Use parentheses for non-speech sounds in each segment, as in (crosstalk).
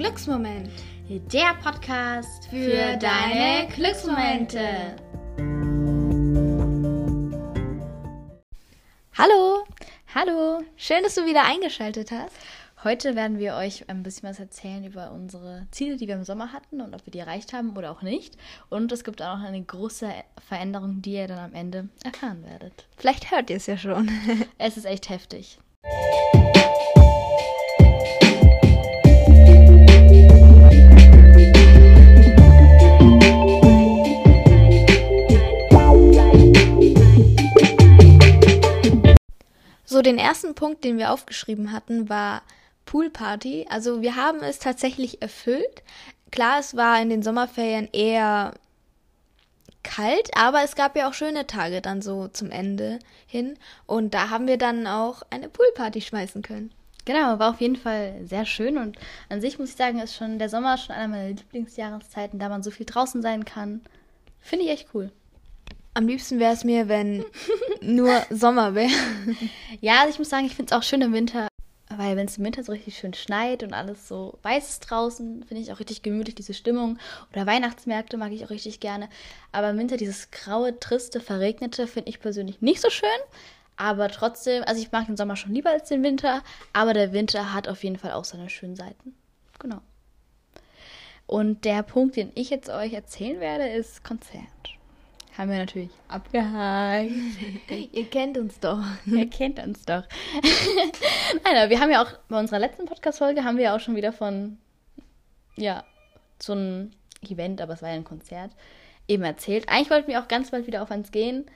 Glücksmoment. Der Podcast für, deine Glücksmomente. Hallo, Hallo, schön, dass du wieder eingeschaltet hast. heute werden wir euch ein bisschen was erzählen über unsere Ziele, die wir im Sommer hatten und ob wir die erreicht haben oder auch nicht. Und es gibt auch noch eine große Veränderung, die ihr dann am Ende erfahren werdet. Vielleicht hört ihr es ja schon. Es ist echt heftig. (laughs) So, den ersten Punkt, den wir aufgeschrieben hatten, war Poolparty. Also wir haben es tatsächlich erfüllt. Klar, es war in den Sommerferien eher kalt, aber es gab ja auch schöne Tage dann so zum Ende hin. Und da haben wir dann auch eine Poolparty schmeißen können. Genau, war auf jeden Fall sehr schön und an sich muss ich sagen, ist schon der Sommer schon einer meiner Lieblingsjahreszeiten, da man so viel draußen sein kann. Finde ich echt cool. Am liebsten wäre es mir, wenn (laughs) nur Sommer wäre. Ja, also ich muss sagen, ich finde es auch schön im Winter, weil wenn es im Winter so richtig schön schneit und alles so weiß ist draußen, finde ich auch richtig gemütlich, diese Stimmung. Oder Weihnachtsmärkte mag ich auch richtig gerne. Aber im Winter dieses graue, triste, verregnete finde ich persönlich nicht so schön. Aber trotzdem, also ich mag den Sommer schon lieber als den Winter, aber der Winter hat auf jeden Fall auch seine schönen Seiten. Genau. Und der Punkt, den ich jetzt euch erzählen werde, ist Konzert. Haben wir natürlich abgehakt. (laughs) Ihr kennt uns doch. (laughs) Ihr kennt uns doch. (laughs) Nein, wir haben ja auch bei unserer letzten Podcast-Folge haben wir ja auch schon wieder von, ja, so einem Event, aber es war ja ein Konzert, eben erzählt. Eigentlich wollten wir auch ganz bald wieder auf eins gehen,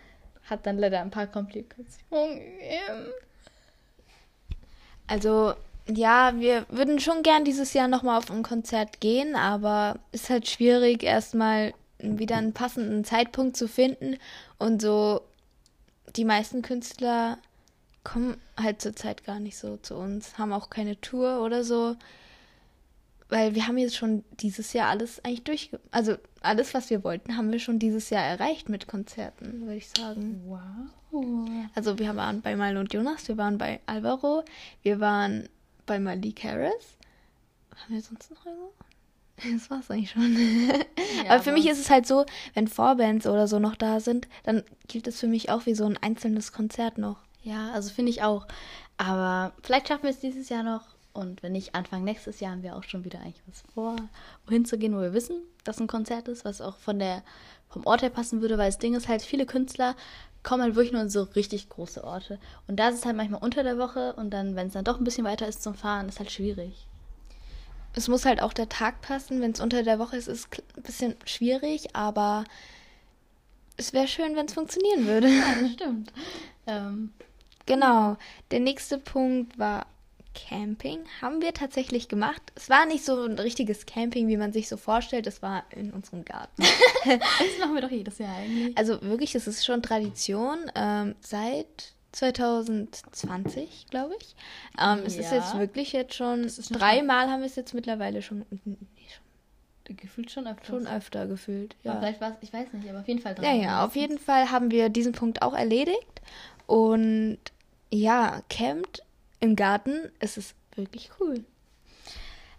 hat dann leider ein paar Komplikationen gegeben. Also, ja, wir würden schon gern dieses Jahr nochmal auf ein Konzert gehen, aber ist halt schwierig, erstmal wieder einen passenden Zeitpunkt zu finden. Und so, die meisten Künstler kommen halt zurzeit gar nicht so zu uns, haben auch keine Tour oder so. Weil wir haben jetzt schon dieses Jahr alles eigentlich durch. Also alles, was wir wollten, haben wir schon dieses Jahr erreicht mit Konzerten, würde ich sagen. Wow. Also wir waren bei Mal und Jonas, wir waren bei Alvaro, wir waren bei Malik Harris. Haben wir sonst noch irgendwo? (laughs) Das war's eigentlich schon. aber für aber- mich ist es halt so, wenn Vorbands oder so noch da sind, dann gilt es für mich auch wie so ein einzelnes Konzert noch. Ja, also finde ich auch. Aber vielleicht schaffen wir es dieses Jahr noch. Und wenn nicht, Anfang nächstes Jahr haben wir auch schon wieder eigentlich was vor, wohin zu gehen, wo wir wissen, dass ein Konzert ist, was auch von der, vom Ort her passen würde, weil das Ding ist halt, viele Künstler kommen halt wirklich nur in so richtig große Orte. Und da ist es halt manchmal unter der Woche und dann, wenn es dann doch ein bisschen weiter ist zum Fahren, ist halt schwierig. Es muss halt auch der Tag passen. Wenn es unter der Woche ist, ist es ein bisschen schwierig, aber es wäre schön, wenn es funktionieren würde. das stimmt. Ähm, Genau. Der nächste Punkt war Camping. Haben wir tatsächlich gemacht. Es war nicht so ein richtiges Camping, wie man sich so vorstellt. Es war in unserem Garten. (laughs) das machen wir doch jedes Jahr eigentlich. Also wirklich, das ist schon Tradition ähm, seit 2020, glaube ich. Ähm, Es ist Ja. jetzt wirklich jetzt schon dreimal haben wir es jetzt mittlerweile schon, nee, Gefühlt schon öfter. schon öfter gefühlt. Ja. Ja. Vielleicht war es, ich weiß nicht, aber auf jeden Fall Ja, ja, auf jeden Fall haben wir diesen Punkt auch erledigt. Und ja, campt im Garten, es ist wirklich cool.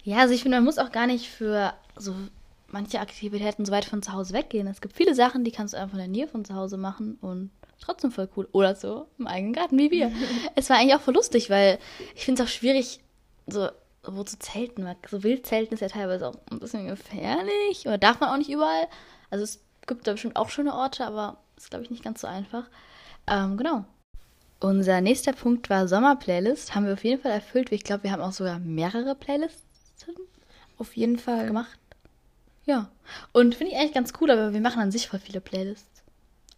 Ja, also ich finde, man muss auch gar nicht für so manche Aktivitäten so weit von zu Hause weggehen. Es gibt viele Sachen, die kannst du einfach in der Nähe von zu Hause machen und trotzdem voll cool. Oder so im eigenen Garten wie wir. (laughs) es war eigentlich auch voll lustig, weil ich finde es auch schwierig, so wo zu zelten. Weil So Wildzelten ist ja teilweise auch ein bisschen gefährlich. Oder darf man auch nicht überall. Also es gibt da bestimmt auch schöne Orte, aber ist, glaube ich, nicht ganz so einfach. Ähm, genau. Unser nächster Punkt war Sommerplaylist. Haben wir auf jeden Fall erfüllt. Ich glaube, wir haben auch sogar mehrere Playlists Auf jeden Fall. gemacht. Ja. Und finde ich eigentlich ganz cool, aber wir machen an sich voll viele Playlists.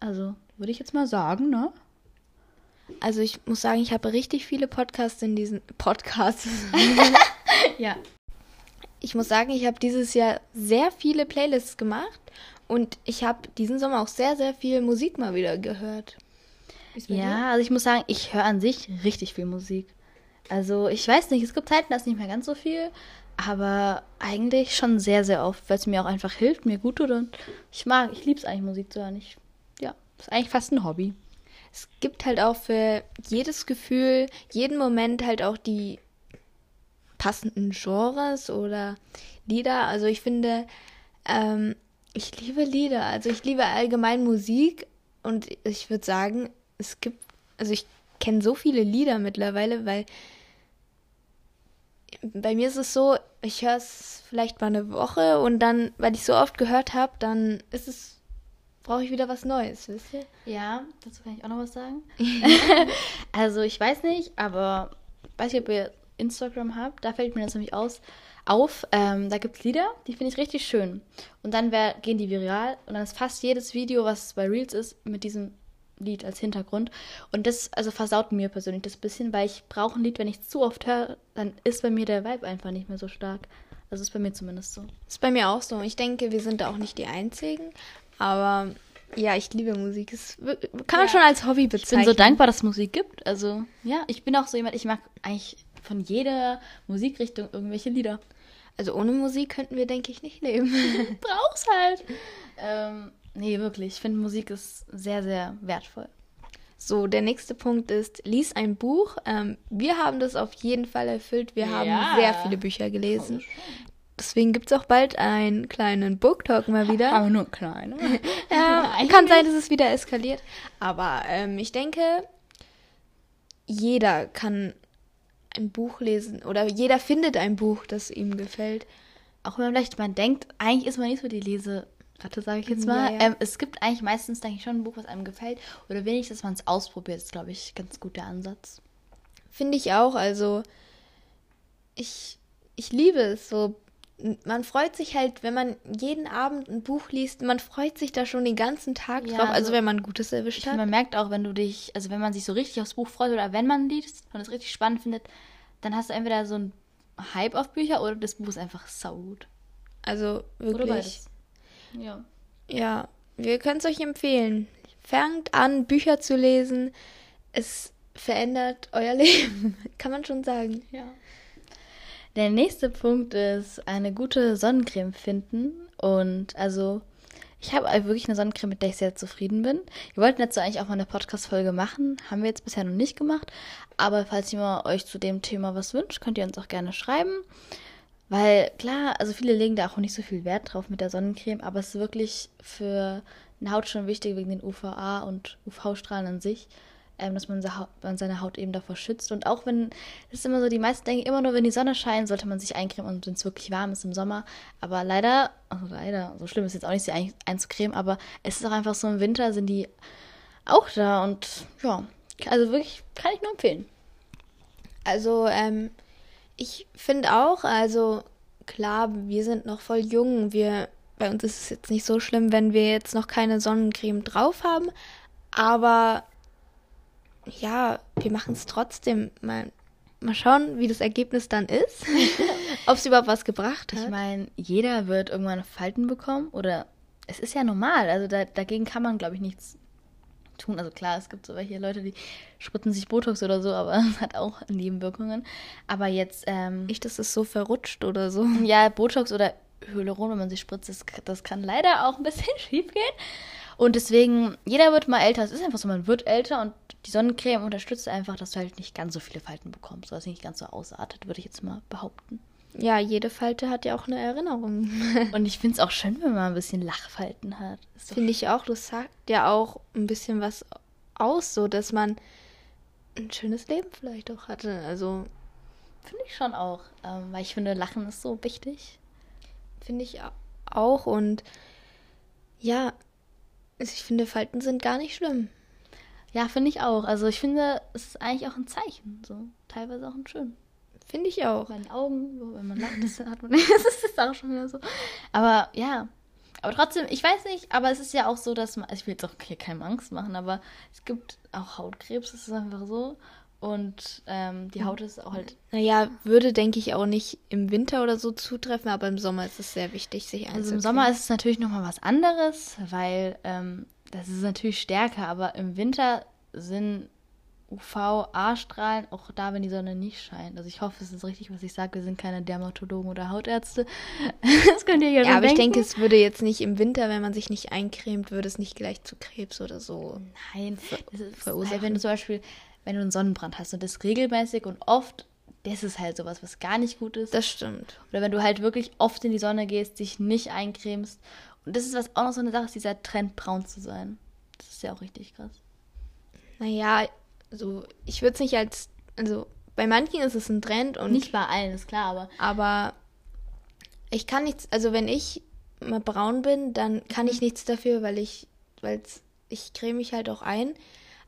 Also, würde ich jetzt mal sagen, ne? Also ich muss sagen, ich habe richtig viele Podcasts in diesen (laughs) Podcasts. (laughs) Ja. Ich muss sagen, ich habe dieses Jahr sehr viele Playlists gemacht und ich habe diesen Sommer auch sehr, sehr viel Musik mal wieder gehört. Bei dir? Ja, also ich muss sagen, ich höre an sich richtig viel Musik. Also, ich weiß nicht, es gibt Zeiten, da ist nicht mehr ganz so viel, aber eigentlich schon sehr, sehr oft, weil es mir auch einfach hilft, mir gut tut und ich mag, ich liebe es eigentlich, Musik zu hören. Ich, ja, ist eigentlich fast ein Hobby. Es gibt halt auch für jedes Gefühl, jeden Moment halt auch die passenden Genres oder Lieder. Also ich finde, ähm, ich liebe Lieder. Also ich liebe allgemein Musik und ich würde sagen, es gibt, also ich kenne so viele Lieder mittlerweile, weil bei mir ist es so, ich höre es vielleicht mal eine Woche und dann, weil ich so oft gehört habe, dann ist es, brauche ich wieder was Neues, wisst ihr? Ja, dazu kann ich auch noch was sagen. (laughs) (laughs) also ich weiß nicht, aber weiß nicht, ob ihr Instagram habt, da fällt mir das nämlich aus, auf. Ähm, da gibt es Lieder, die finde ich richtig schön. Und dann wär, gehen die viral und dann ist fast jedes Video, was bei Reels ist, mit diesem Lied als Hintergrund. Und das also versaut mir persönlich das bisschen, weil ich brauche ein Lied, wenn ich es zu oft höre, dann ist bei mir der Vibe einfach nicht mehr so stark. Also ist bei mir zumindest so. Ist bei mir auch so. Ich denke, wir sind da auch nicht die Einzigen. Aber ja, ich liebe Musik. Das kann man ja. schon als Hobby bezeichnen. Ich bin so dankbar, dass es Musik gibt. Also ja, ich bin auch so jemand, ich mag eigentlich von jeder Musikrichtung irgendwelche Lieder. Also ohne Musik könnten wir, denke ich, nicht leben. (laughs) (laughs) Brauch's halt. Ähm, Nee, wirklich. Ich finde, Musik ist sehr, sehr wertvoll. So, der nächste Punkt ist, lies ein Buch. Ähm, wir haben das auf jeden Fall erfüllt. Wir ja. haben sehr viele Bücher gelesen. Deswegen gibt es auch bald einen kleinen Booktalk mal wieder. Aber nur kleine. (laughs) ja, (laughs) kann sein, dass es wieder eskaliert. Aber ähm, ich denke, jeder kann ein Buch lesen oder jeder findet ein Buch, das ihm gefällt. Auch wenn man vielleicht man denkt, eigentlich ist man nicht so die Lese Ratte, sage ich jetzt mal. Ja, ja. Ähm, es gibt eigentlich meistens, denke ich, schon ein Buch, was einem gefällt. Oder wenigstens, dass man es ausprobiert, ist, glaube ich, ganz gut der Ansatz. Finde ich auch. Also, ich, ich liebe es so. Man freut sich halt, wenn man jeden Abend ein Buch liest, man freut sich da schon den ganzen Tag ja, drauf, also, also wenn man Gutes erwischt hat. Man merkt auch, wenn du dich, also wenn man sich so richtig aufs Buch freut oder wenn man liest und es richtig spannend findet, dann hast du entweder so einen Hype auf Bücher oder das Buch ist einfach saugut. Also wirklich. Ja. Ja, wir können es euch empfehlen. Fangt an, Bücher zu lesen. Es verändert euer (laughs) Leben, kann man schon sagen. Ja. Der nächste Punkt ist eine gute Sonnencreme finden. Und also, ich habe wirklich eine Sonnencreme, mit der ich sehr zufrieden bin. Wir wollten dazu eigentlich auch mal eine Podcast-Folge machen. Haben wir jetzt bisher noch nicht gemacht. Aber falls jemand euch zu dem Thema was wünscht, könnt ihr uns auch gerne schreiben. Weil klar, also viele legen da auch nicht so viel Wert drauf mit der Sonnencreme, aber es ist wirklich für eine Haut schon wichtig wegen den UVA und UV-Strahlen an sich, ähm, dass man, seine Haut eben davor schützt. Und auch wenn, das ist immer so, die meisten denken immer nur, wenn die Sonne scheint, sollte man sich eincremen und wenn es wirklich warm ist im Sommer. Aber leider, also leider, so schlimm ist jetzt auch nicht, sie einzucremen, aber es ist auch einfach so im Winter sind die auch da und ja, also wirklich kann ich nur empfehlen. Also, ähm, ich finde auch, also klar, wir sind noch voll jung. Wir, bei uns ist es jetzt nicht so schlimm, wenn wir jetzt noch keine Sonnencreme drauf haben. Aber ja, wir machen es trotzdem. Mal, mal schauen, wie das Ergebnis dann ist. (laughs) Ob es überhaupt was gebracht hat. Ich meine, jeder wird irgendwann Falten bekommen. Oder es ist ja normal. Also da, dagegen kann man, glaube ich, nichts tun. Also klar, es gibt so welche Leute, die spritzen sich Botox oder so, aber (laughs) es hat auch Nebenwirkungen. Aber jetzt. Ähm, Nicht, dass es so verrutscht oder so. Ja, Botox oder Hyaluron, wenn man sich spritzt, das, das kann leider auch ein bisschen (laughs) schief gehen. Und deswegen, jeder wird mal älter. Es ist einfach so, man wird älter und die Sonnencreme unterstützt einfach, dass du halt nicht ganz so viele Falten bekommst, dass es nicht ganz so ausartet, würde ich jetzt mal behaupten. Ja, jede Falte hat ja auch eine Erinnerung. (laughs) Und ich finde es auch schön, wenn man ein bisschen Lachfalten hat. Finde ich auch. Das sagt ja auch ein bisschen was aus, so dass man ein schönes Leben vielleicht auch hatte. Also. Finde ich schon auch. Ähm, weil ich finde, Lachen ist so wichtig. Finde ich auch. Und ja, ich finde, Falten sind gar nicht schlimm. Ja, finde ich auch. Also ich finde, es ist eigentlich auch ein Zeichen. So teilweise auch ein schön. Finde ich auch. Meine Augen, wenn man lacht, das hat man nicht. (laughs) das ist auch schon wieder so. Aber ja. Aber trotzdem, ich weiß nicht, aber es ist ja auch so, dass man, also ich will jetzt auch hier keine Angst machen, aber es gibt auch Hautkrebs, das ist einfach so. Und ähm, die Haut ist auch halt. Naja, würde, denke ich, auch nicht im Winter oder so zutreffen, aber im Sommer ist es sehr wichtig, sich einzucremen. Also im Sommer ist es natürlich nochmal was anderes, weil ähm, das ist natürlich stärker, aber im Winter sind UVA-Strahlen, auch da, wenn die Sonne nicht scheint. Also ich hoffe, es ist richtig, was ich sage. Wir sind keine Dermatologen oder Hautärzte. (laughs) das könnt ihr ja Ja, aber denken. ich denke, es würde jetzt nicht im Winter, wenn man sich nicht eincremt, würde es nicht gleich zu Krebs oder so Nein, das ist verursachen. Wenn du zum Beispiel, wenn du einen Sonnenbrand hast und das regelmäßig und oft, das ist halt sowas, was gar nicht gut ist. Das stimmt. Oder wenn du halt wirklich oft in die Sonne gehst, dich nicht eincremst. Und das ist was auch noch so eine Sache, ist dieser Trend, braun zu sein. Das ist ja auch richtig krass. Naja, so, ich würde es nicht als, also bei manchen ist es ein Trend und. Nicht bei allen, ist klar, aber. Aber ich kann nichts, also wenn ich mal braun bin, dann kann ich nichts dafür, weil ich, weil ich creme mich halt auch ein.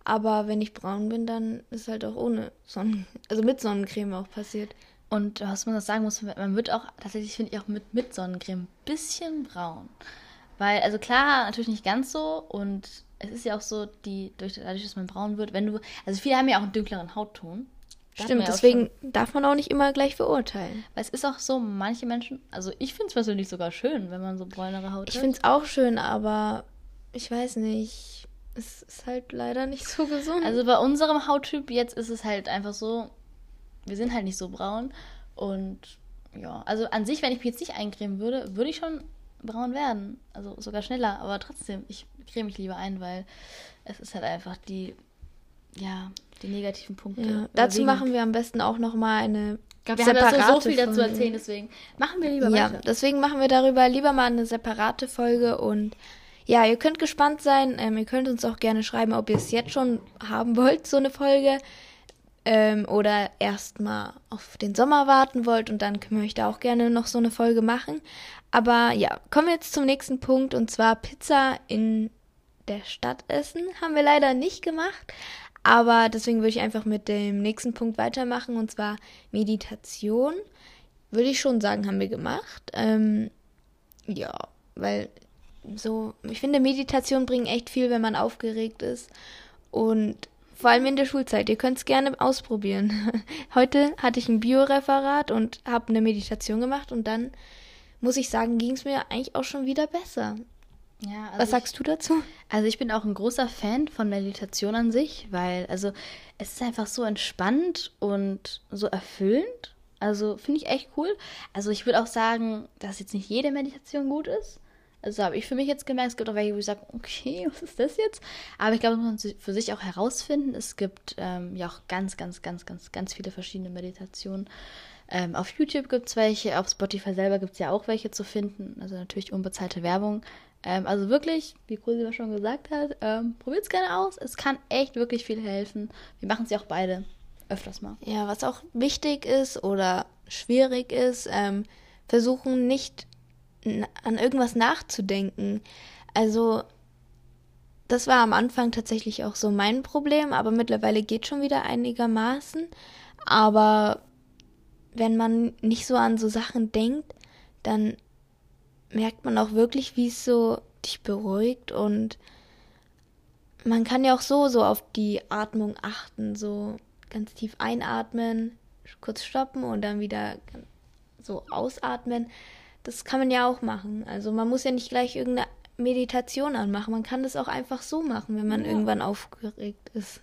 Aber wenn ich braun bin, dann ist halt auch ohne Sonnen, also mit Sonnencreme auch passiert. Und was man das sagen muss, man wird auch, tatsächlich finde ich auch mit, mit Sonnencreme ein bisschen braun. Weil, also klar, natürlich nicht ganz so. Und es ist ja auch so, die, durch, dadurch, dass man braun wird, wenn du, also viele haben ja auch einen dunkleren Hautton. Stimmt, deswegen darf man auch nicht immer gleich verurteilen. Weil es ist auch so, manche Menschen, also ich finde es persönlich sogar schön, wenn man so bräunere Haut ich hat. Ich finde es auch schön, aber ich weiß nicht, es ist halt leider nicht so gesund. Also bei unserem Hauttyp jetzt ist es halt einfach so, wir sind halt nicht so braun und ja, also an sich, wenn ich mich jetzt nicht eincremen würde, würde ich schon braun werden. Also sogar schneller, aber trotzdem, ich creme mich lieber ein, weil es ist halt einfach die, ja, die negativen Punkte. Ja, dazu machen wir am besten auch nochmal eine ich glaube, wir haben da so, viel dazu erzählen, deswegen machen wir lieber ja, weiter. deswegen machen wir darüber lieber mal eine separate Folge und ja, ihr könnt gespannt sein. Ähm, ihr könnt uns auch gerne schreiben, ob ihr es jetzt schon haben wollt, so eine Folge. Ähm, oder erstmal auf den Sommer warten wollt und dann können wir euch da auch gerne noch so eine Folge machen. Aber ja, kommen wir jetzt zum nächsten Punkt und zwar Pizza in der Stadt essen. Haben wir leider nicht gemacht, aber deswegen würde ich einfach mit dem nächsten Punkt weitermachen und zwar Meditation. Würde ich schon sagen, haben wir gemacht. Ähm, ja, weil so, ich finde, Meditation bringt echt viel, wenn man aufgeregt ist. Und vor allem in der Schulzeit. Ihr könnt es gerne ausprobieren. (laughs) Heute hatte ich ein Bioreferat und habe eine Meditation gemacht und dann muss ich sagen, ging es mir eigentlich auch schon wieder besser. Ja, also Was sagst ich, du dazu? Also ich bin auch ein großer Fan von Meditation an sich, weil also es ist einfach so entspannt und so erfüllend. Also finde ich echt cool. Also ich würde auch sagen, dass jetzt nicht jede Meditation gut ist. Also habe ich für mich jetzt gemerkt, es gibt auch welche, wo ich sage, okay, (laughs) was ist das jetzt? Aber ich glaube, das muss man für sich auch herausfinden. Es gibt ähm, ja auch ganz, ganz, ganz, ganz, ganz viele verschiedene Meditationen. Ähm, auf YouTube gibt es welche, auf Spotify selber gibt es ja auch welche zu finden. Also natürlich unbezahlte Werbung. Ähm, also wirklich, wie Cosi schon gesagt hat, ähm, probiert es gerne aus. Es kann echt wirklich viel helfen. Wir machen es ja auch beide öfters mal. Ja, was auch wichtig ist oder schwierig ist, ähm, versuchen nicht an irgendwas nachzudenken. Also das war am Anfang tatsächlich auch so mein Problem, aber mittlerweile geht schon wieder einigermaßen. Aber wenn man nicht so an so Sachen denkt, dann merkt man auch wirklich, wie es so dich beruhigt und man kann ja auch so so auf die Atmung achten, so ganz tief einatmen, kurz stoppen und dann wieder so ausatmen das kann man ja auch machen. Also man muss ja nicht gleich irgendeine Meditation anmachen. Man kann das auch einfach so machen, wenn man ja. irgendwann aufgeregt ist.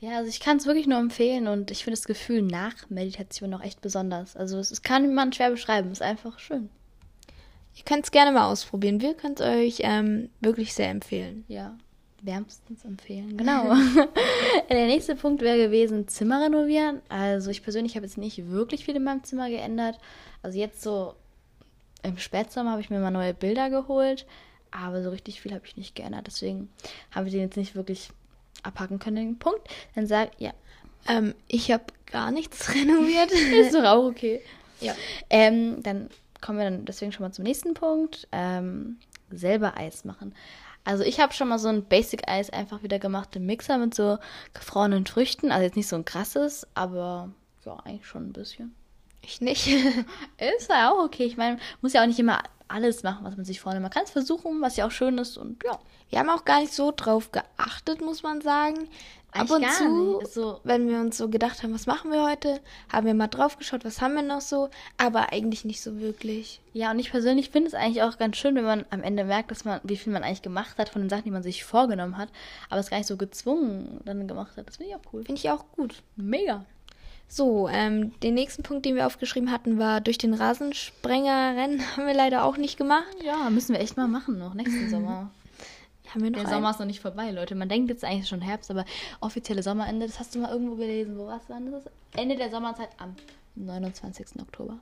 Ja, also ich kann es wirklich nur empfehlen und ich finde das Gefühl nach Meditation auch echt besonders. Also es, es kann man schwer beschreiben, es ist einfach schön. Ihr könnt es gerne mal ausprobieren. Wir können es euch ähm, wirklich sehr empfehlen. Ja, wärmstens empfehlen. Genau. (laughs) Der nächste Punkt wäre gewesen, Zimmer renovieren. Also ich persönlich habe jetzt nicht wirklich viel in meinem Zimmer geändert. Also jetzt so im Spätsommer habe ich mir mal neue Bilder geholt, aber so richtig viel habe ich nicht geändert. Deswegen habe ich den jetzt nicht wirklich abhaken können, den Punkt. Dann sag, ja. Ähm, ich habe gar nichts (laughs) renoviert. (laughs) Ist doch auch okay. Ja. Ähm, dann kommen wir dann deswegen schon mal zum nächsten Punkt. Ähm, selber Eis machen. Also ich habe schon mal so ein Basic-Eis einfach wieder gemacht im Mixer mit so gefrorenen Früchten. Also jetzt nicht so ein krasses, aber ja, eigentlich schon ein bisschen. Ich nicht. (laughs) ist ja auch okay. Ich meine, muss ja auch nicht immer alles machen, was man sich vornimmt. Man kann es versuchen, was ja auch schön ist und ja. Wir haben auch gar nicht so drauf geachtet, muss man sagen. Ab und zu, so, wenn wir uns so gedacht haben, was machen wir heute, haben wir mal drauf geschaut, was haben wir noch so, aber eigentlich nicht so wirklich. Ja, und ich persönlich finde es eigentlich auch ganz schön, wenn man am Ende merkt, dass man, wie viel man eigentlich gemacht hat von den Sachen, die man sich vorgenommen hat, aber es gar nicht so gezwungen dann gemacht hat. Das finde ich auch cool. Finde ich auch gut. Mega. So, ähm, den nächsten Punkt, den wir aufgeschrieben hatten, war durch den Rasensprenger rennen. (laughs) Haben wir leider auch nicht gemacht. Ja, müssen wir echt mal machen noch nächsten (laughs) Sommer. Haben wir noch Der einen? Sommer ist noch nicht vorbei, Leute. Man denkt jetzt eigentlich schon Herbst, aber offizielle Sommerende, das hast du mal irgendwo gelesen. Wo was war das? Ende der Sommerzeit am 29. Oktober.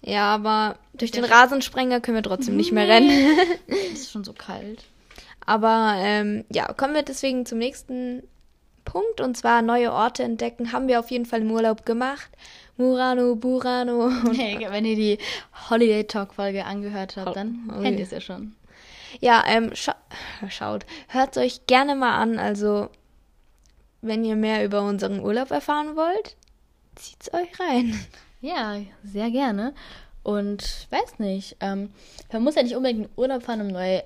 Ja, aber durch den Rasensprenger können wir trotzdem nicht mehr rennen. (laughs) Es ist schon so kalt. Aber ähm, ja, kommen wir deswegen zum nächsten Punkt und zwar neue Orte entdecken. Haben wir auf jeden Fall im Urlaub gemacht. Murano, Burano. (laughs) Hey, wenn ihr die Holiday Talk Folge angehört habt, dann Oh, kennt ihr es ja schon. ja, ähm, scha schaut, hört euch gerne mal an. Also, wenn ihr mehr über unseren Urlaub erfahren wollt, zieht's euch rein. (laughs) Ja, sehr gerne. Und weiß nicht, ähm, man muss ja nicht unbedingt in Urlaub fahren, um neue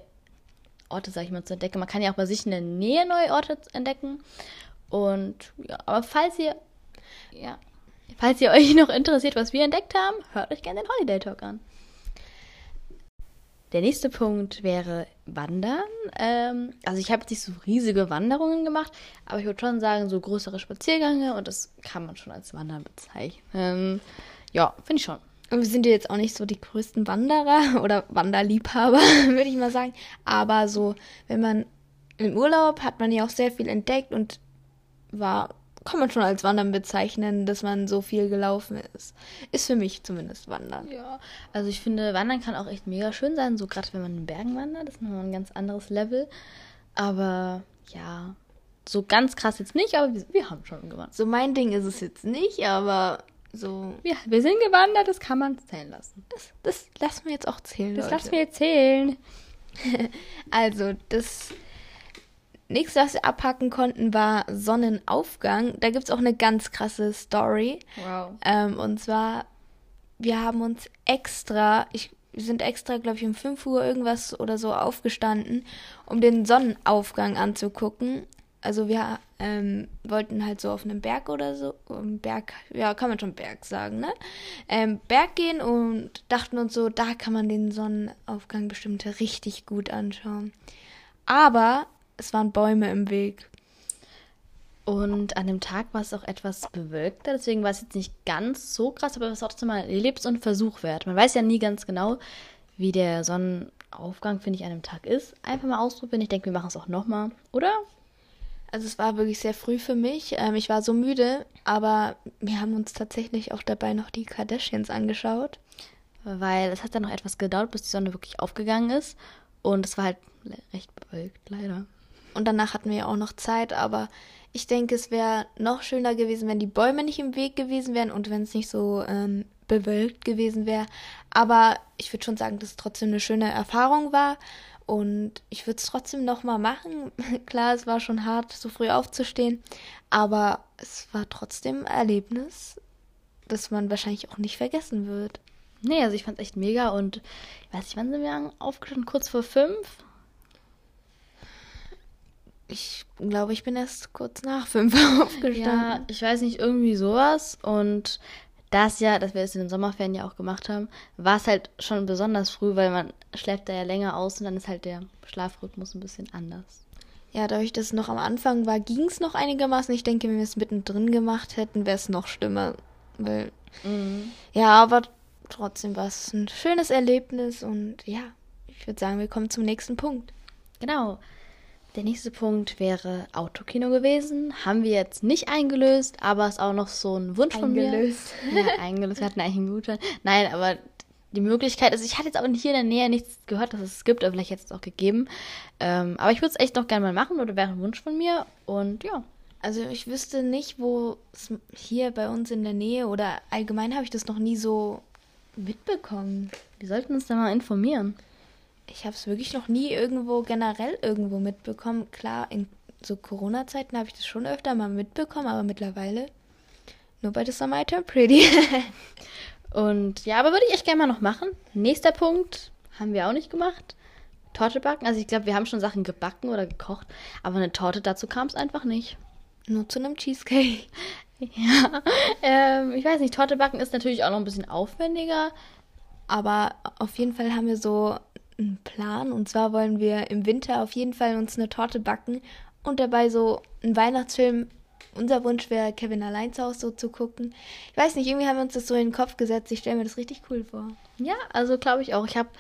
Orte, sag ich mal, zu entdecken. Man kann ja auch bei sich in der Nähe neue Orte entdecken. Und ja, aber falls ihr, ja, falls ihr (laughs) euch noch interessiert, was wir entdeckt haben, hört euch gerne den Holiday Talk an. Der nächste Punkt wäre Wandern. Ähm, also ich habe jetzt nicht so riesige Wanderungen gemacht, aber ich würde schon sagen, so größere Spaziergänge und das kann man schon als Wandern bezeichnen. Ja, finde ich schon. Und wir sind ja jetzt auch nicht so die größten Wanderer (laughs) oder Wanderliebhaber, (laughs) würde ich mal sagen. Aber so, wenn man im Urlaub hat man ja auch sehr viel entdeckt und war, kann man schon als Wandern bezeichnen, dass man so viel gelaufen ist. Ist für mich zumindest Wandern. Ja, also ich finde, Wandern kann auch echt mega schön sein, so gerade wenn man in Bergen wandert, das ist nochmal ein ganz anderes Level. Aber ja, so ganz krass jetzt nicht, aber wir, wir haben schon gewandert. So mein Ding ist es jetzt nicht, aber so, Ja, wir sind gewandert, das kann man zählen lassen. das, das lassen wir jetzt auch zählen. Das Leute. lassen wir jetzt zählen. (laughs) Also, das nächste, was wir abhaken konnten, war Sonnenaufgang. Da gibt es auch eine ganz krasse Story. Wow. Ähm, und zwar, wir haben uns extra, ich, wir sind extra, glaube ich, um 5 Uhr irgendwas oder so aufgestanden, um den Sonnenaufgang anzugucken. Also wir ähm, wollten halt so auf einem Berg oder so, um Berg, ja, kann man schon Berg sagen, ne? Ähm, Berg gehen und dachten uns so, da kann man den Sonnenaufgang bestimmt richtig gut anschauen. Aber es waren Bäume im Weg. Und an dem Tag war es auch etwas bewölkter, deswegen war es jetzt nicht ganz so krass, aber es war trotzdem mal ein Erlebnis und Versuch wert. Man weiß ja nie ganz genau, wie der Sonnenaufgang, finde ich, an dem Tag ist. Einfach mal ausprobieren. Ich denke, wir machen es auch nochmal, oder? Also es war wirklich sehr früh für mich. Ähm, ich war so müde, aber wir haben uns tatsächlich auch dabei noch die Kardashians angeschaut. Weil es hat dann noch etwas gedauert, bis die Sonne wirklich aufgegangen ist. Und es war halt recht bewölkt, leider. Und danach hatten wir ja auch noch Zeit, aber ich denke, es wäre noch schöner gewesen, wenn die Bäume nicht im Weg gewesen wären und wenn es nicht so ähm, bewölkt gewesen wäre. Aber ich würde schon sagen, dass es trotzdem eine schöne Erfahrung war. Und ich würde es trotzdem nochmal machen. (laughs) Klar, es war schon hart, so früh aufzustehen. Aber es war trotzdem ein Erlebnis, das man wahrscheinlich auch nicht vergessen wird. Nee, also ich fand's echt mega und ich weiß nicht, wann sind wir an- aufgestanden? Kurz vor fünf? Ich glaube, ich bin erst kurz nach fünf (laughs) Ja, aufgestanden. ich weiß nicht, irgendwie sowas. Und das ja, dass wir es in den Sommerferien ja auch gemacht haben, war es halt schon besonders früh, weil man schläft da ja länger aus und dann ist halt der Schlafrhythmus ein bisschen anders. Ja, dadurch, dass es noch am Anfang war, ging es noch einigermaßen. Ich denke, wenn wir es mittendrin gemacht hätten, wäre es noch schlimmer. Weil, ja, aber trotzdem war es ein schönes Erlebnis und ja, ich würde sagen, wir kommen zum nächsten Punkt. Genau. Der nächste Punkt wäre Autokino gewesen. Haben wir jetzt nicht eingelöst, aber ist auch noch so ein Wunsch Eingelöst. von mir. (laughs) Ja, eingelöst. Wir hatten eigentlich einen Gutschein. Nein, aber die Möglichkeit ist, ich hatte jetzt aber hier in der Nähe nichts gehört, dass es gibt, aber vielleicht hätte es auch gegeben. Ähm, aber ich würde es echt noch gerne mal machen oder wäre ein Wunsch von mir. Und ja. Also ich wüsste nicht, wo es hier bei uns in der Nähe oder allgemein habe ich das noch nie so mitbekommen. Wir sollten uns da mal informieren. Ich habe es wirklich noch nie irgendwo generell irgendwo mitbekommen. Klar, in so Corona-Zeiten habe ich das schon öfter mal mitbekommen, aber mittlerweile nur bei The Summer I Turned Pretty. (laughs) Und ja, aber würde ich echt gerne mal noch machen. Nächster Punkt haben wir auch nicht gemacht. Torte backen. Also ich glaube, wir haben schon Sachen gebacken oder gekocht, aber eine Torte dazu kam es einfach nicht. nur zu einem Cheesecake. (laughs) Ja, ähm, ich weiß nicht, Torte backen ist natürlich auch noch ein bisschen aufwendiger. Aber auf jeden Fall haben wir so einen Plan. Und zwar wollen wir im Winter auf jeden Fall uns eine Torte backen und dabei so einen Weihnachtsfilm. Unser Wunsch wäre, Kevin allein zu Hause so zu gucken. Ich weiß nicht, irgendwie haben wir uns das so in den Kopf gesetzt. Ich stelle mir das richtig cool vor. Ja, also glaube ich auch. Ich habe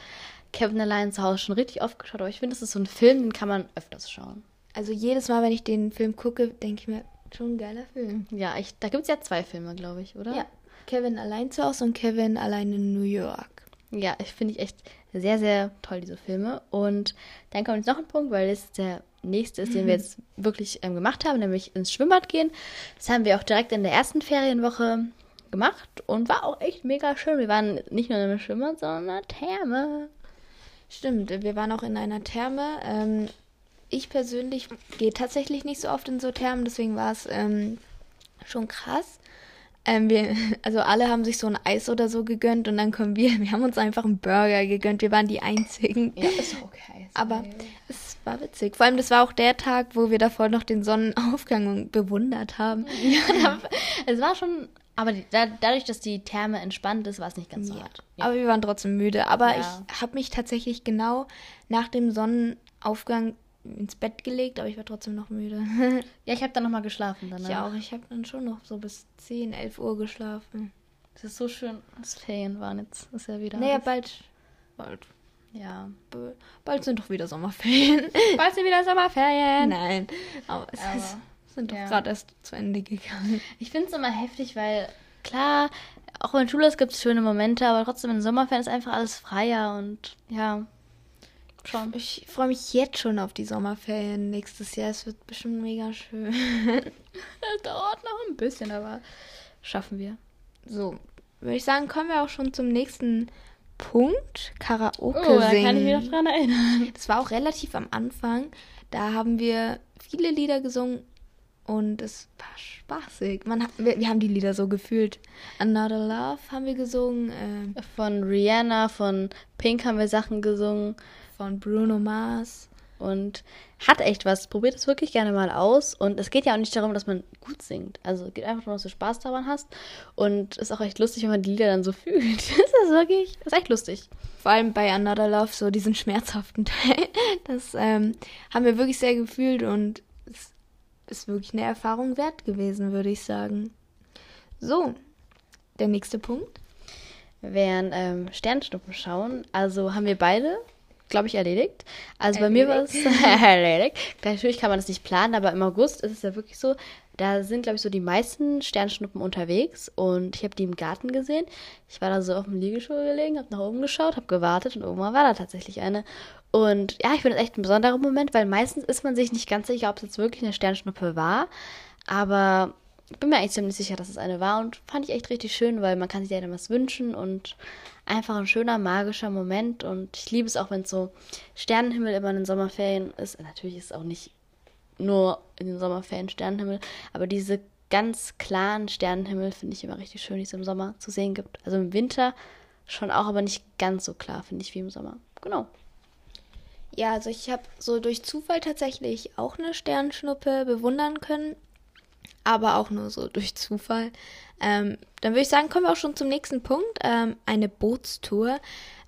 Kevin allein zu Hause schon richtig oft geschaut, aber ich finde, das ist so ein Film, den kann man öfters schauen. Also jedes Mal, wenn ich den Film gucke, denke ich mir, schon ein geiler Film. Ja, ich, da gibt es ja zwei Filme, glaube ich, oder? Ja. Kevin allein zu Hause und Kevin allein in New York. Ja, ich finde ich echt sehr, sehr toll, diese Filme. Und dann kommt jetzt noch ein Punkt, weil es der nächste ist, den wir jetzt wirklich ähm, gemacht haben, nämlich ins Schwimmbad gehen. Das haben wir auch direkt in der ersten Ferienwoche gemacht und war auch echt mega schön. Wir waren nicht nur in einem Schwimmbad, sondern in einer Therme. Stimmt, wir waren auch in einer Therme. Ähm, ich persönlich gehe tatsächlich nicht so oft in so Thermen, deswegen war es ähm, schon krass. Ähm, wir, (laughs) also alle haben sich so ein Eis oder so gegönnt und dann kommen wir. (laughs) Wir haben uns einfach einen Burger gegönnt. Wir waren die Einzigen. Ja, ist okay. Aber okay. es war witzig. Vor allem, das war auch der Tag, wo wir davor noch den Sonnenaufgang (laughs) bewundert haben. Ja, es war schon, aber die, da, dadurch, dass die Therme entspannt ist, war es nicht ganz so Ja. hart. Aber wir waren trotzdem müde. Aber Ja. ich habe mich tatsächlich genau nach dem Sonnenaufgang ins Bett gelegt, aber ich war trotzdem noch müde. (laughs) Ja, ich habe dann nochmal geschlafen danach. ich auch. Ich habe dann schon noch so bis 10, 11 Uhr geschlafen. Es ist so schön, dass Ferien waren jetzt. Ist ja wieder. Naja, bald, bald, ja. bald sind doch wieder Sommerferien. (laughs) Bald sind wieder Sommerferien. Nein, aber es Aber, ist, sind doch ja. gerade erst zu Ende gegangen. Ich finde es immer heftig, weil klar, auch wenn Schule gibt es schöne Momente, aber trotzdem in Sommerferien ist einfach alles freier und ja, schon. Ich freue mich jetzt schon auf die Sommerferien nächstes Jahr. Es wird bestimmt mega schön. (laughs) Das dauert noch ein bisschen, aber schaffen wir. So, würde ich sagen, kommen wir auch schon zum nächsten Punkt. Karaoke Oh, da singen. kann ich mich noch dran erinnern. Das war auch relativ am Anfang. Da haben wir viele Lieder gesungen und es war spaßig. Man hat, wir, wir haben die Lieder so gefühlt. Another Love haben wir gesungen, ähm, Von Rihanna, von Pink haben wir Sachen gesungen von Bruno Mars. und hat echt was. Probiert es wirklich gerne mal aus. Und es geht ja auch nicht darum, dass man gut singt. Also es geht einfach darum, dass du Spaß daran hast. Und ist auch echt lustig, wenn man die Lieder dann so fühlt. (laughs) Das ist wirklich, das ist echt lustig. Vor allem bei Another Love, so diesen schmerzhaften Teil. (laughs) Das ähm, haben wir wirklich sehr gefühlt und es ist wirklich eine Erfahrung wert gewesen, würde ich sagen. So, der nächste Punkt. Werden ähm, Sternschnuppen schauen. Also haben wir beide, glaube ich, erledigt. Also bei mir war es erledigt. (laughs) Natürlich kann man das nicht planen, aber im August ist es ja wirklich so, da sind, glaube ich, so die meisten Sternschnuppen unterwegs und ich habe die im Garten gesehen. Ich war da so auf dem Liegestuhl gelegen, habe nach oben geschaut, habe gewartet und irgendwann war da tatsächlich eine. Und ja, ich finde das echt ein besonderer Moment, weil meistens ist man sich nicht ganz sicher, ob es jetzt wirklich eine Sternschnuppe war. Aber ich bin mir eigentlich ziemlich sicher, dass es eine war und fand ich echt richtig schön, weil man kann sich ja dann was wünschen und einfach ein schöner, magischer Moment und ich liebe es auch, wenn es so Sternenhimmel immer in den Sommerferien ist. Natürlich ist es auch nicht nur in den Sommerferien Sternenhimmel, aber diese ganz klaren Sternenhimmel finde ich immer richtig schön, die es im Sommer zu sehen gibt. Also im Winter schon auch, aber nicht ganz so klar, finde ich, wie im Sommer. Genau. Ja, also ich habe so durch Zufall tatsächlich auch eine Sternschnuppe bewundern können, aber auch nur so durch Zufall. Ähm, dann würde ich sagen, kommen wir auch schon zum nächsten Punkt, ähm, eine Bootstour.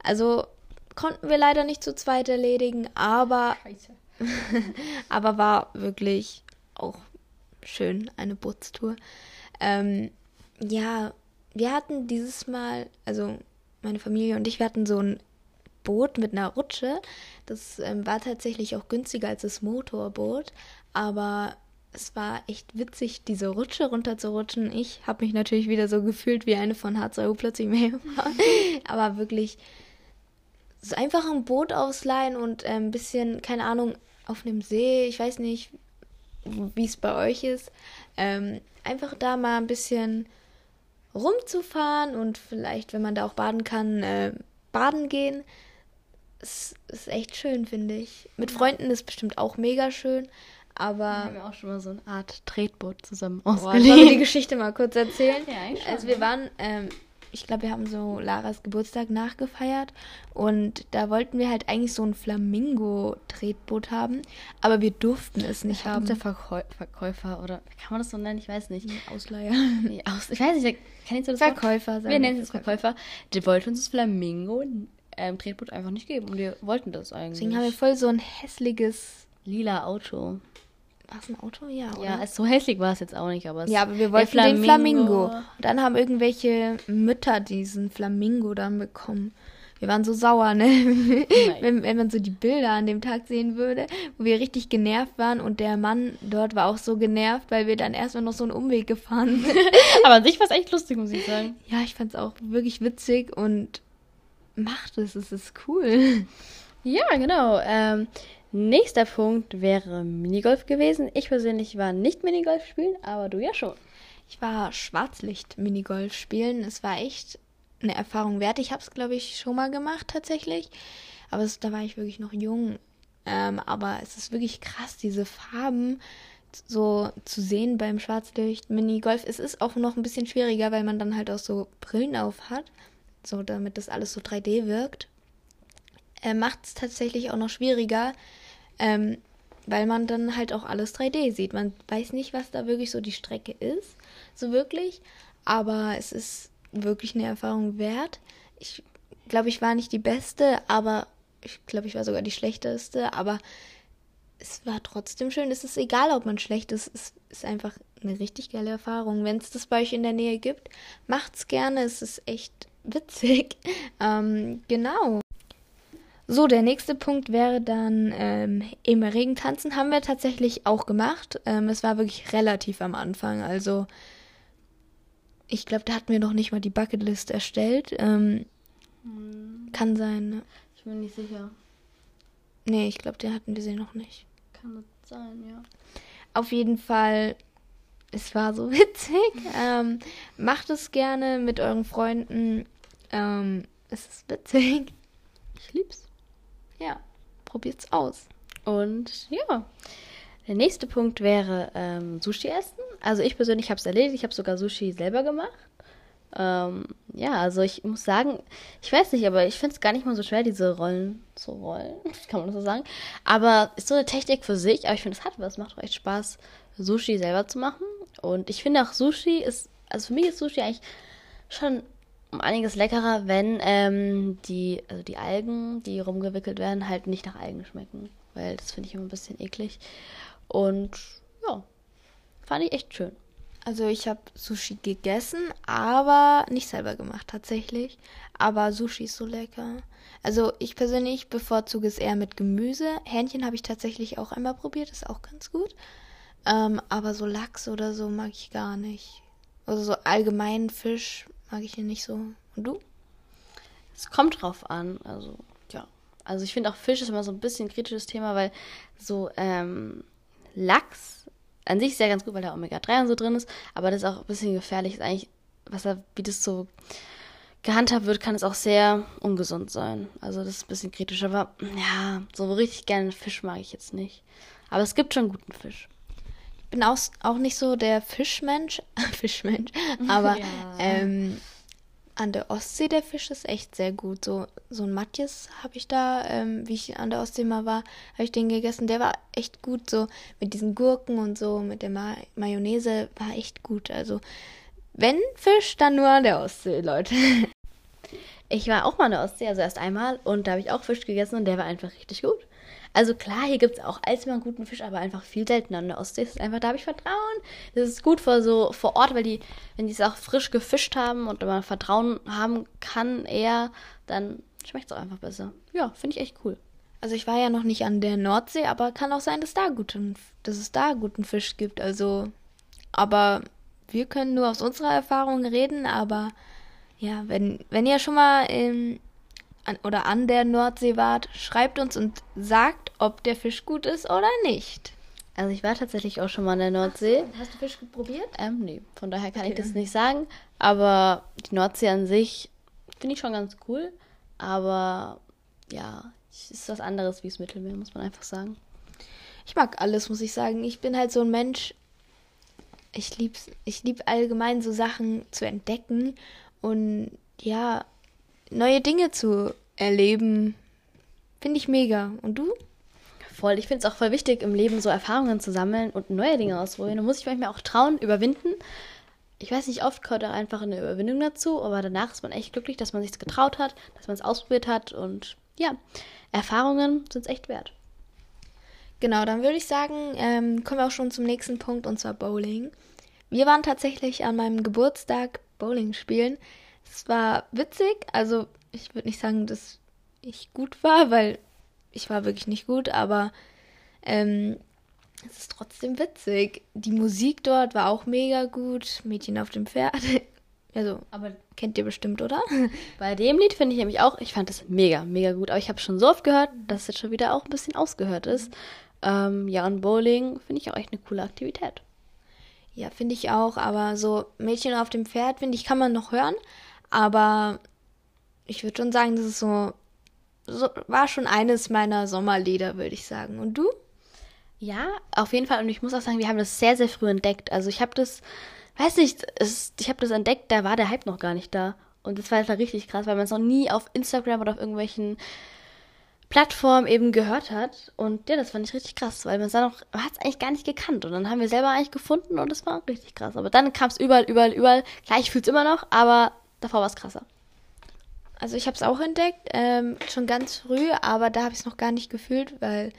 Also konnten wir leider nicht zu zweit erledigen, aber, (laughs) aber war wirklich auch schön, eine Bootstour. Ähm, ja, wir hatten dieses Mal, also meine Familie und ich, wir hatten so ein Boot mit einer Rutsche. Das ähm, war tatsächlich auch günstiger als das Motorboot, aber es war echt witzig, diese Rutsche runterzurutschen. Ich habe mich natürlich wieder so gefühlt wie eine von H2O plötzlich mehr. (laughs) aber wirklich so einfach ein Boot ausleihen und äh, ein bisschen, keine Ahnung, auf einem See, ich weiß nicht, wie es bei euch ist, ähm, einfach da mal ein bisschen rumzufahren und vielleicht, wenn man da auch baden kann, äh, baden gehen. Es ist echt schön, finde ich. Mit Freunden ist bestimmt auch mega schön, Wir aber haben ja auch schon mal so eine Art Tretboot zusammen Boah, wollen wir die ausgeliehen. Geschichte mal kurz erzählen? Ja, eigentlich schon, Also wir waren, ähm, ich glaube, wir haben so Laras Geburtstag nachgefeiert und da wollten wir halt eigentlich so ein Flamingo-Tretboot haben, aber wir durften es nicht haben. der Verkäu Verkäufer oder kann man das so nennen? Ich weiß nicht. Ausleiher. Nee, aus, ich weiß nicht, der- kennst du das? Verkäufer, sagen Wir nennen es Verkäufer. Der wollte uns das Flamingo ähm, Tretboot einfach nicht geben und wir wollten das eigentlich. Deswegen haben wir voll so ein hässliches. Lila Auto. War es ein Auto? Ja, oder? Ja, so hässlich war es jetzt auch nicht, aber es Ja, aber wir wollten den Flamingo. Und dann haben irgendwelche Mütter diesen Flamingo dann bekommen. wir waren so sauer, ne? (laughs) wenn, wenn man so die Bilder an dem Tag sehen würde, wo wir richtig genervt waren und der Mann dort war auch so genervt, weil wir dann erstmal noch so einen Umweg gefahren (laughs) sind. Aber an sich war es echt lustig, muss ich sagen. Ja, ich fand es auch wirklich witzig und macht es, es ist cool. (laughs) Ja, genau. Ähm, nächster Punkt wäre Minigolf gewesen. Ich persönlich war nicht Minigolf spielen, aber du ja schon. Ich war Schwarzlicht-Minigolf spielen. Es war echt eine Erfahrung wert. Ich habe es, glaube ich, schon mal gemacht tatsächlich. Aber es, da war ich wirklich noch jung. Ähm, aber es ist wirklich krass, diese Farben so zu sehen beim Schwarzlicht-Minigolf. Es ist auch noch ein bisschen schwieriger, weil man dann halt auch so Brillen auf hat. So, damit das alles so 3D wirkt. Äh, Macht es tatsächlich auch noch schwieriger, ähm, weil man dann halt auch alles 3D sieht. Man weiß nicht, was da wirklich so die Strecke ist, so wirklich. Aber es ist wirklich eine Erfahrung wert. Ich glaube, ich war nicht die Beste, aber ich glaube, ich war sogar die schlechteste, aber es war trotzdem schön. Es ist egal, ob man schlecht ist. Es ist einfach eine richtig geile Erfahrung. Wenn es das bei euch in der Nähe gibt, macht's gerne. Es ist echt witzig. (laughs) Ähm, genau. So, der nächste Punkt wäre dann ähm, im Regen tanzen. Haben wir tatsächlich auch gemacht. Ähm, es war wirklich relativ am Anfang. Also ich glaube, da hatten wir noch nicht mal die Bucketlist erstellt. Ähm, hm. Kann sein, ne? Ich bin nicht sicher. Nee, ich glaube, den hatten wir sie noch nicht. Kann das sein, ja. Auf jeden Fall, es war so (laughs) witzig. ähm, macht es gerne mit euren Freunden. Ähm, es ist witzig. Ich lieb's. Ja, probiert's aus. Und ja, der nächste Punkt wäre ähm, Sushi essen. Also ich persönlich habe es erledigt. Ich habe sogar Sushi selber gemacht. Ähm, ja, also ich muss sagen, ich weiß nicht, aber ich finde es gar nicht mal so schwer, diese Rollen zu rollen. (laughs) Kann man das so sagen? Aber ist so eine Technik für sich, aber ich finde, es hat was. Macht auch echt Spaß, Sushi selber zu machen. Und ich finde auch Sushi ist, also für mich ist Sushi eigentlich schon um einiges leckerer, wenn ähm, die, also die Algen, die rumgewickelt werden, halt nicht nach Algen schmecken. Weil das finde ich immer ein bisschen eklig. Und ja, Fand ich echt schön. Also ich habe Sushi gegessen, aber nicht selber gemacht tatsächlich. Aber Sushi ist so lecker. Also ich persönlich bevorzuge es eher mit Gemüse. Hähnchen habe ich tatsächlich auch einmal probiert, ist auch ganz gut. Ähm, aber so Lachs oder so mag ich gar nicht. Also so allgemeinen Fisch mag ich hier nicht so. Und du? Es kommt drauf an. Also ja. Also ich finde auch Fisch ist immer so ein bisschen ein kritisches Thema, weil so ähm, Lachs an sich ist ja ganz gut, weil da Omega-3 und so drin ist, aber das ist auch ein bisschen gefährlich. Ist eigentlich, was da, wie das so gehandhabt wird, kann es auch sehr ungesund sein. Also das ist ein bisschen kritisch, aber ja, so richtig gerne Fisch mag ich jetzt nicht. Aber es gibt schon guten Fisch. Ich bin auch, auch nicht so der Fischmensch, (laughs) Fischmensch, (laughs) aber ja. ähm, an der Ostsee, der Fisch ist echt sehr gut. So, so ein Matjes habe ich da, ähm, wie ich an der Ostsee mal war, habe ich den gegessen. Der war echt gut, so mit diesen Gurken und so, mit der Ma Mayonnaise, war echt gut. Also, wenn Fisch, dann nur an der Ostsee, Leute. (laughs) Ich war auch mal an der Ostsee, also erst einmal, und da habe ich auch Fisch gegessen und der war einfach richtig gut. Also klar, hier gibt es auch allzeit guten Fisch, aber einfach viel seltener an der Ostsee. Ist einfach, da habe ich Vertrauen. Das ist gut vor so vor Ort, weil die, wenn die es auch frisch gefischt haben und man Vertrauen haben kann eher, dann schmeckt es auch einfach besser. Ja, finde ich echt cool. Also ich war ja noch nicht an der Nordsee, aber kann auch sein, dass da guten, dass es da guten Fisch gibt. Also, aber wir können nur aus unserer Erfahrung reden, aber ja, wenn, wenn ihr schon mal in, an, oder an der Nordsee wart, schreibt uns und sagt, ob der Fisch gut ist oder nicht. Also ich war tatsächlich auch schon mal an der Nordsee. So, hast du Fisch probiert? Ähm, nee, von daher kann okay. ich das nicht sagen. Aber die Nordsee an sich finde ich schon ganz cool. Aber ja, es ist was anderes wie das Mittelmeer, muss man einfach sagen. Ich mag alles, muss ich sagen. Ich bin halt so ein Mensch. Ich liebe ich lieb allgemein so Sachen zu entdecken und ja, neue Dinge zu erleben, finde ich mega. Und du? Voll. Ich finde es auch voll wichtig, im Leben so Erfahrungen zu sammeln und neue Dinge auszuprobieren. Da muss ich manchmal auch trauen, überwinden. Ich weiß nicht, oft gehört auch einfach eine Überwindung dazu, aber danach ist man echt glücklich, dass man sich getraut hat, dass man es ausprobiert hat und ja, Erfahrungen sind es echt wert. Genau, dann würde ich sagen, ähm, kommen wir auch schon zum nächsten Punkt und zwar Bowling. Wir waren tatsächlich an meinem Geburtstag Bowling spielen. Es war witzig, also ich würde nicht sagen, dass ich gut war, weil ich war wirklich nicht gut, aber ähm, es ist trotzdem witzig. Die Musik dort war auch mega gut. Mädchen auf dem Pferd. (laughs) Also, Aber kennt ihr bestimmt, oder? (laughs) bei dem Lied finde ich nämlich auch, ich fand das mega, mega gut. Aber ich habe schon so oft gehört, dass es jetzt schon wieder auch ein bisschen ausgehört ist. Ähm, ja, und Bowling finde ich auch echt eine coole Aktivität. Ja, finde ich auch. Aber so Mädchen auf dem Pferd, finde ich, kann man noch hören. Aber ich würde schon sagen, das ist so, so, war schon eines meiner Sommerlieder, würde ich sagen. Und du? Ja, auf jeden Fall. Und ich muss auch sagen, wir haben das sehr, sehr früh entdeckt. Also ich habe das, weiß nicht, es, ich habe das entdeckt, da war der Hype noch gar nicht da. Und das war halt richtig krass, weil man es noch nie auf Instagram oder auf irgendwelchen Plattformen eben gehört hat. Und ja, das fand ich richtig krass, weil man es dann noch, hat es eigentlich gar nicht gekannt. Und dann haben wir selber eigentlich gefunden und es war richtig krass. Aber dann kam es überall, überall, überall. Klar, ich fühle es immer noch, aber davor war es krasser. Also ich habe es auch entdeckt, ähm, schon ganz früh, aber da habe ich es noch gar nicht gefühlt, weil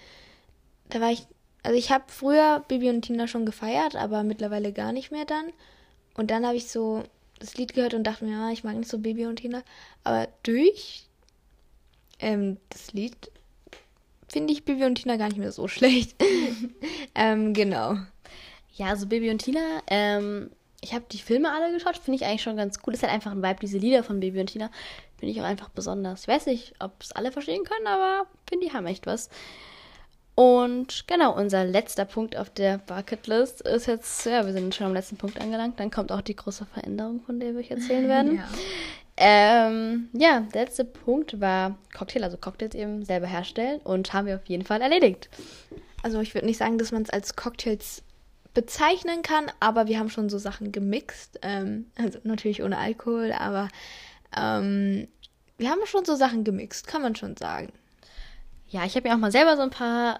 da war ich, also ich habe früher Bibi und Tina schon gefeiert, aber mittlerweile gar nicht mehr dann. Und dann habe ich so das Lied gehört und dachte mir, ja, ich mag nicht so Bibi und Tina. Aber durch ähm, das Lied finde ich Bibi und Tina gar nicht mehr so (laughs) schlecht. ähm, genau. Ja, also Baby und Tina, ähm, ich habe die Filme alle geschaut, finde ich eigentlich schon ganz cool. Ist halt einfach ein Vibe, diese Lieder von Baby und Tina, finde ich auch einfach besonders. Ich weiß nicht, ob es alle verstehen können, aber finde, die haben echt was. Und genau, unser letzter Punkt auf der Bucketlist ist jetzt, ja, wir sind schon am letzten Punkt angelangt. Dann kommt auch die große Veränderung, von der wir euch erzählen (laughs) werden. Ja. Ähm, ja, der letzte Punkt war Cocktail, also Cocktails eben selber herstellen und haben wir auf jeden Fall erledigt. Also ich würde nicht sagen, dass man es als Cocktails bezeichnen kann, aber wir haben schon so Sachen gemixt. Ähm, also natürlich ohne Alkohol, aber ähm, wir haben schon so Sachen gemixt, kann man schon sagen. Ja, ich habe ja auch mal selber so ein paar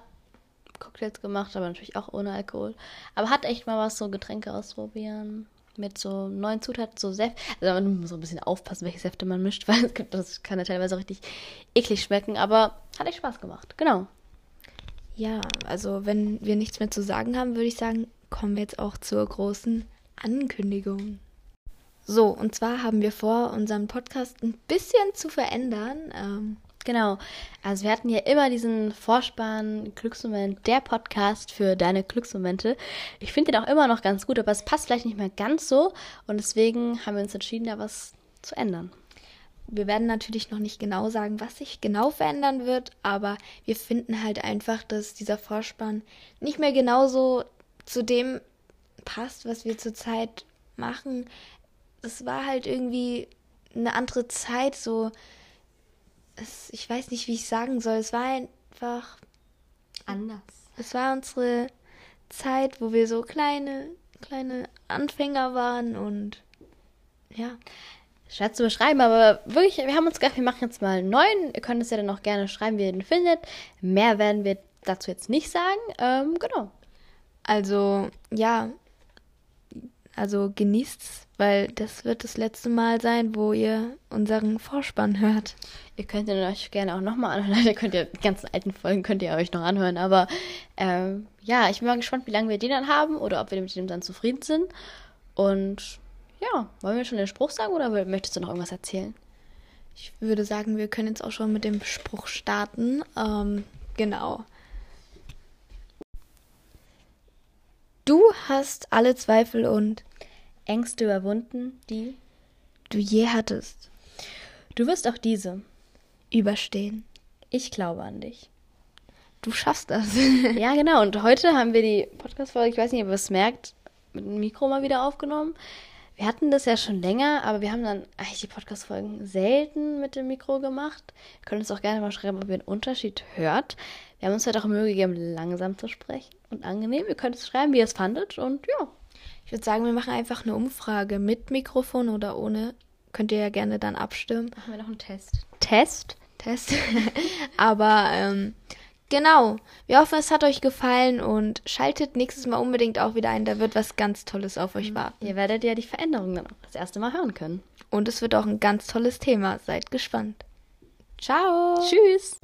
Cocktails gemacht, aber natürlich auch ohne Alkohol. Aber hat echt mal was, so Getränke ausprobieren. Mit so neuen Zutaten, so Säfte. Also man muss so ein bisschen aufpassen, welche Säfte man mischt, (laughs) weil es gibt, das kann ja teilweise auch richtig eklig schmecken, aber hat echt Spaß gemacht. Genau. Ja, also wenn wir nichts mehr zu sagen haben, würde ich sagen, kommen wir jetzt auch zur großen Ankündigung. So, und zwar haben wir vor, unseren Podcast ein bisschen zu verändern. Ähm, Genau. Also wir hatten ja immer diesen Vorspann Glücksmoment, der Podcast für deine Glücksmomente. Ich finde den auch immer noch ganz gut, aber es passt vielleicht nicht mehr ganz so. Und deswegen haben wir uns entschieden, da was zu ändern. wir werden natürlich noch nicht genau sagen, was sich genau verändern wird, aber wir finden halt einfach, dass dieser Vorspann nicht mehr genauso zu dem passt, was wir zurzeit machen. Es war halt irgendwie eine andere Zeit, so. Es, ich weiß nicht, wie ich sagen soll. Es war einfach. Anders. Es war unsere Zeit, wo wir so kleine, kleine Anfänger waren und ja. Schwer zu beschreiben, aber wirklich, wir haben uns gedacht, wir machen jetzt mal einen neuen. Ihr könnt es ja dann auch gerne schreiben, wie ihr den findet. Mehr werden wir dazu jetzt nicht sagen. Ähm, genau. Also, ja, also genießt's, weil das wird das letzte Mal sein, wo ihr unseren Vorspann hört. Ihr könnt ihn euch gerne auch nochmal anhören. (laughs) Ihr könnt ja die ganzen alten Folgen könnt ihr euch noch anhören. Aber ähm, ja, ich bin mal gespannt, wie lange wir den dann haben oder ob wir mit dem dann zufrieden sind. Und ja, wollen wir schon den Spruch sagen oder möchtest du noch irgendwas erzählen? Ich würde sagen, wir können jetzt auch schon mit dem Spruch starten. Ähm, genau. Du hast alle Zweifel und Ängste überwunden, die du je hattest du wirst auch diese. überstehen. Ich glaube an dich. Du schaffst das. (laughs) Ja, genau. Und heute haben wir die Podcast-Folge, ich weiß nicht, ob ihr es merkt, mit dem Mikro mal wieder aufgenommen. Wir hatten das ja schon länger, aber wir haben dann eigentlich die Podcast-Folgen selten mit dem Mikro gemacht. Ihr könnt uns auch gerne mal schreiben, ob ihr einen Unterschied hört. Wir haben uns halt auch Mühe gegeben, langsam zu sprechen und angenehm. Ihr könnt es schreiben, wie ihr es fandet. Und ja, Ich würde sagen, wir machen einfach eine Umfrage mit Mikrofon oder ohne. Könnt ihr ja gerne dann abstimmen. machen wir noch einen Test. Test. Test. (laughs) Aber ähm, genau. Wir hoffen, es hat euch gefallen und schaltet nächstes Mal unbedingt auch wieder ein. Da wird was ganz Tolles auf euch warten. Ihr werdet ja die Veränderungen dann auch das erste Mal hören können. Und es wird auch ein ganz tolles Thema. Seid gespannt. Ciao. Tschüss!